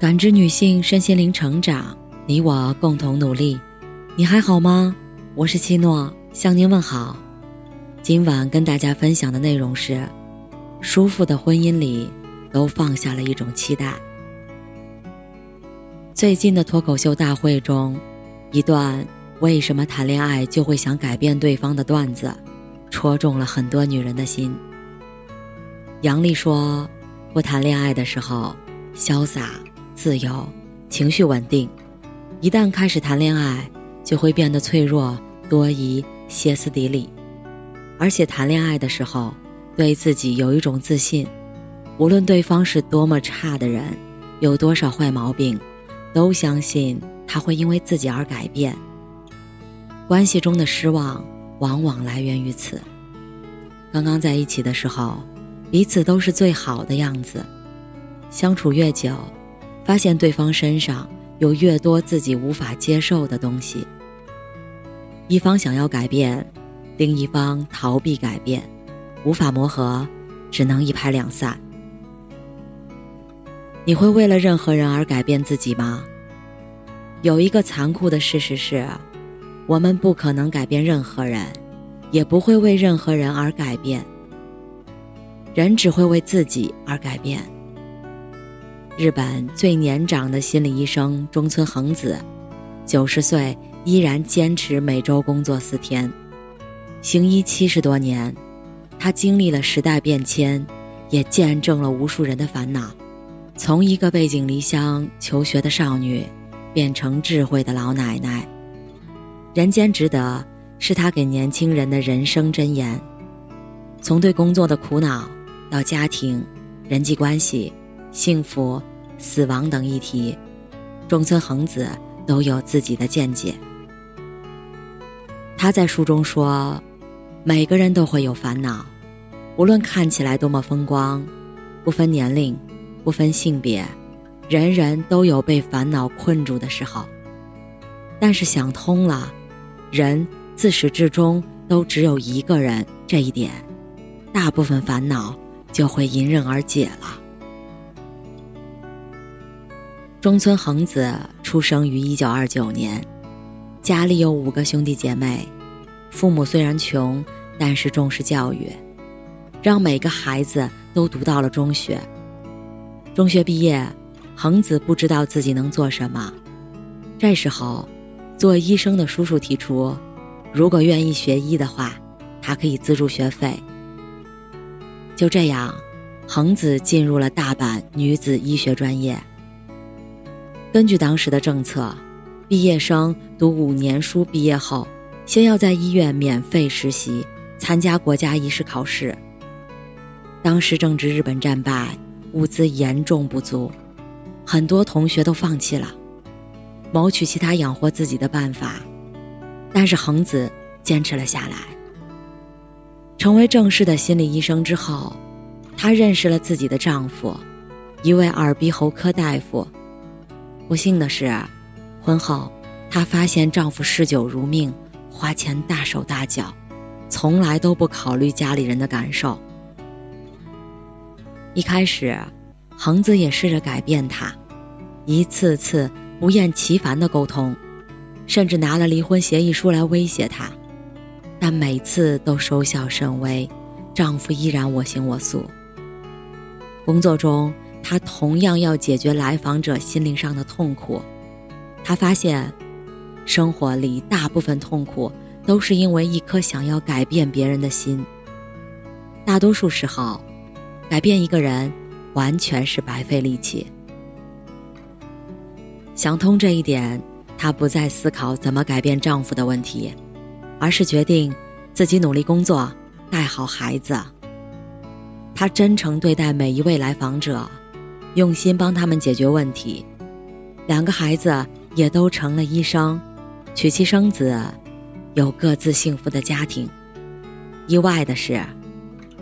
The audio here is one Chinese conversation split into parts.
感知女性身心灵成长，你我共同努力。你还好吗？我是七诺，向您问好。今晚跟大家分享的内容是：舒服的婚姻里，都放下了一种期待。最近的脱口秀大会中，一段为什么谈恋爱就会想改变对方的段子，戳中了很多女人的心。杨丽说：“不谈恋爱的时候，潇洒。”自由，情绪稳定，一旦开始谈恋爱，就会变得脆弱、多疑、歇斯底里。而且谈恋爱的时候，对自己有一种自信，无论对方是多么差的人，有多少坏毛病，都相信他会因为自己而改变。关系中的失望，往往来源于此。刚刚在一起的时候，彼此都是最好的样子，相处越久。发现对方身上有越多自己无法接受的东西，一方想要改变，另一方逃避改变，无法磨合，只能一拍两散。你会为了任何人而改变自己吗？有一个残酷的事实是，我们不可能改变任何人，也不会为任何人而改变。人只会为自己而改变。日本最年长的心理医生中村恒子，九十岁依然坚持每周工作四天，行医七十多年，他经历了时代变迁，也见证了无数人的烦恼，从一个背井离乡求学的少女，变成智慧的老奶奶。人间值得是他给年轻人的人生箴言，从对工作的苦恼，到家庭、人际关系、幸福。死亡等议题，中村恒子都有自己的见解。他在书中说：“每个人都会有烦恼，无论看起来多么风光，不分年龄，不分性别，人人都有被烦恼困住的时候。但是想通了，人自始至终都只有一个人，这一点，大部分烦恼就会迎刃而解了。”中村恒子出生于一九二九年，家里有五个兄弟姐妹，父母虽然穷，但是重视教育，让每个孩子都读到了中学。中学毕业，恒子不知道自己能做什么。这时候，做医生的叔叔提出，如果愿意学医的话，他可以资助学费。就这样，恒子进入了大阪女子医学专业。根据当时的政策，毕业生读五年书毕业后，先要在医院免费实习，参加国家医师考试。当时正值日本战败，物资严重不足，很多同学都放弃了，谋取其他养活自己的办法。但是恒子坚持了下来。成为正式的心理医生之后，她认识了自己的丈夫，一位耳鼻喉科大夫。不幸的是，婚后她发现丈夫嗜酒如命，花钱大手大脚，从来都不考虑家里人的感受。一开始，恒子也试着改变他，一次次不厌其烦的沟通，甚至拿了离婚协议书来威胁他，但每次都收效甚微，丈夫依然我行我素。工作中。他同样要解决来访者心灵上的痛苦。他发现，生活里大部分痛苦都是因为一颗想要改变别人的心。大多数时候，改变一个人完全是白费力气。想通这一点，她不再思考怎么改变丈夫的问题，而是决定自己努力工作，带好孩子。她真诚对待每一位来访者。用心帮他们解决问题，两个孩子也都成了医生，娶妻生子，有各自幸福的家庭。意外的是，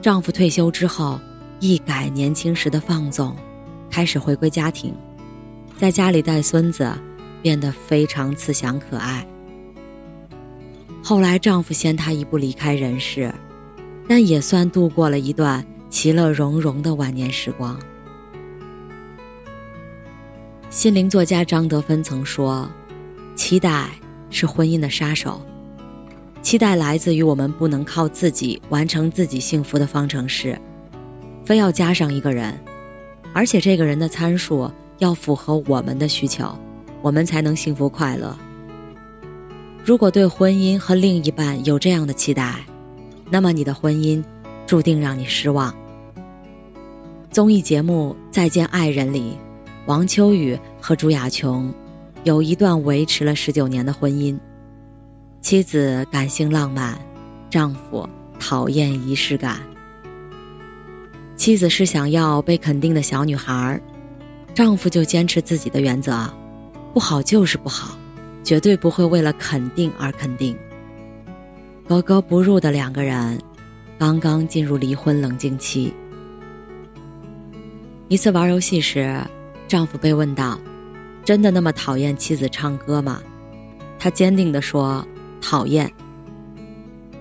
丈夫退休之后一改年轻时的放纵，开始回归家庭，在家里带孙子，变得非常慈祥可爱。后来丈夫先她一步离开人世，但也算度过了一段其乐融融的晚年时光。心灵作家张德芬曾说：“期待是婚姻的杀手。期待来自于我们不能靠自己完成自己幸福的方程式，非要加上一个人，而且这个人的参数要符合我们的需求，我们才能幸福快乐。如果对婚姻和另一半有这样的期待，那么你的婚姻注定让你失望。”综艺节目《再见爱人》里。王秋雨和朱亚琼有一段维持了十九年的婚姻。妻子感性浪漫，丈夫讨厌仪式感。妻子是想要被肯定的小女孩，丈夫就坚持自己的原则，不好就是不好，绝对不会为了肯定而肯定。格格不入的两个人，刚刚进入离婚冷静期。一次玩游戏时。丈夫被问到：“真的那么讨厌妻子唱歌吗？”他坚定地说：“讨厌。”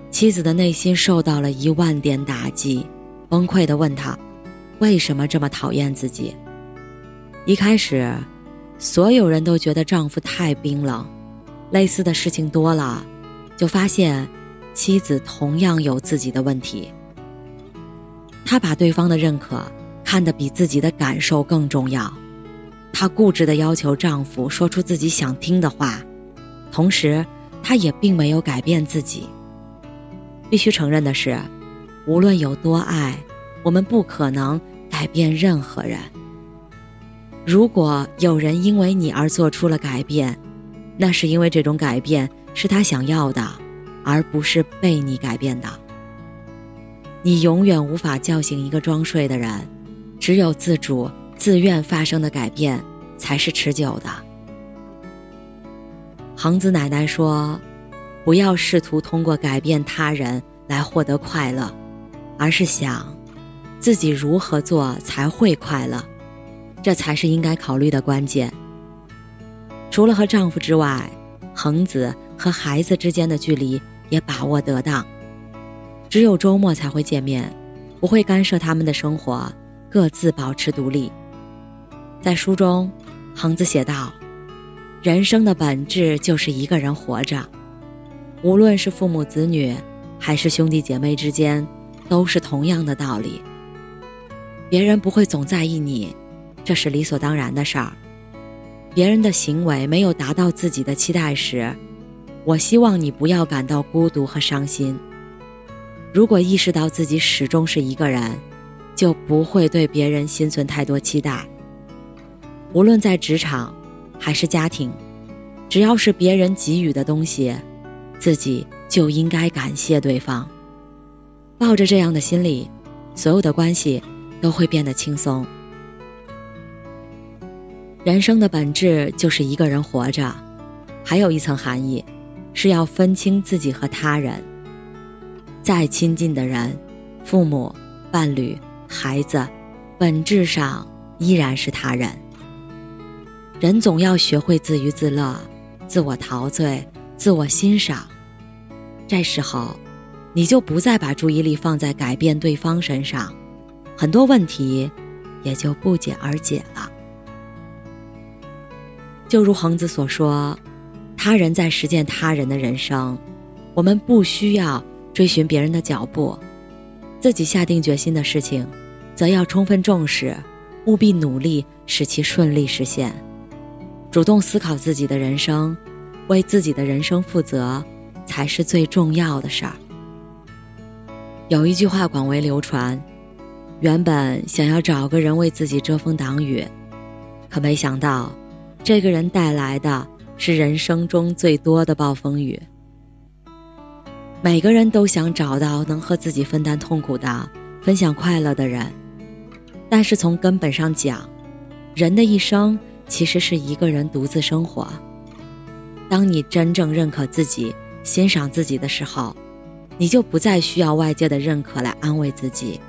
妻子的内心受到了一万点打击，崩溃地问他：“为什么这么讨厌自己？”一开始，所有人都觉得丈夫太冰冷。类似的事情多了，就发现妻子同样有自己的问题。她把对方的认可看得比自己的感受更重要。她固执地要求丈夫说出自己想听的话，同时，她也并没有改变自己。必须承认的是，无论有多爱，我们不可能改变任何人。如果有人因为你而做出了改变，那是因为这种改变是他想要的，而不是被你改变的。你永远无法叫醒一个装睡的人，只有自主。自愿发生的改变才是持久的。恒子奶奶说：“不要试图通过改变他人来获得快乐，而是想自己如何做才会快乐，这才是应该考虑的关键。”除了和丈夫之外，恒子和孩子之间的距离也把握得当，只有周末才会见面，不会干涉他们的生活，各自保持独立。在书中，恒子写道：“人生的本质就是一个人活着，无论是父母子女，还是兄弟姐妹之间，都是同样的道理。别人不会总在意你，这是理所当然的事儿。别人的行为没有达到自己的期待时，我希望你不要感到孤独和伤心。如果意识到自己始终是一个人，就不会对别人心存太多期待。”无论在职场，还是家庭，只要是别人给予的东西，自己就应该感谢对方。抱着这样的心理，所有的关系都会变得轻松。人生的本质就是一个人活着，还有一层含义，是要分清自己和他人。再亲近的人，父母、伴侣、孩子，本质上依然是他人。人总要学会自娱自乐、自我陶醉、自我欣赏。这时候，你就不再把注意力放在改变对方身上，很多问题也就不解而解了。就如恒子所说：“他人在实践他人的人生，我们不需要追寻别人的脚步，自己下定决心的事情，则要充分重视，务必努力使其顺利实现。”主动思考自己的人生，为自己的人生负责，才是最重要的事儿。有一句话广为流传：原本想要找个人为自己遮风挡雨，可没想到，这个人带来的是人生中最多的暴风雨。每个人都想找到能和自己分担痛苦的、分享快乐的人，但是从根本上讲，人的一生。其实是一个人独自生活。当你真正认可自己、欣赏自己的时候，你就不再需要外界的认可来安慰自己。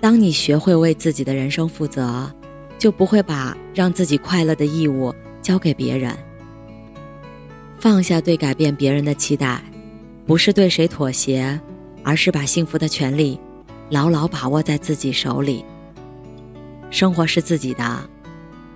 当你学会为自己的人生负责，就不会把让自己快乐的义务交给别人。放下对改变别人的期待，不是对谁妥协，而是把幸福的权利牢牢把握在自己手里。生活是自己的。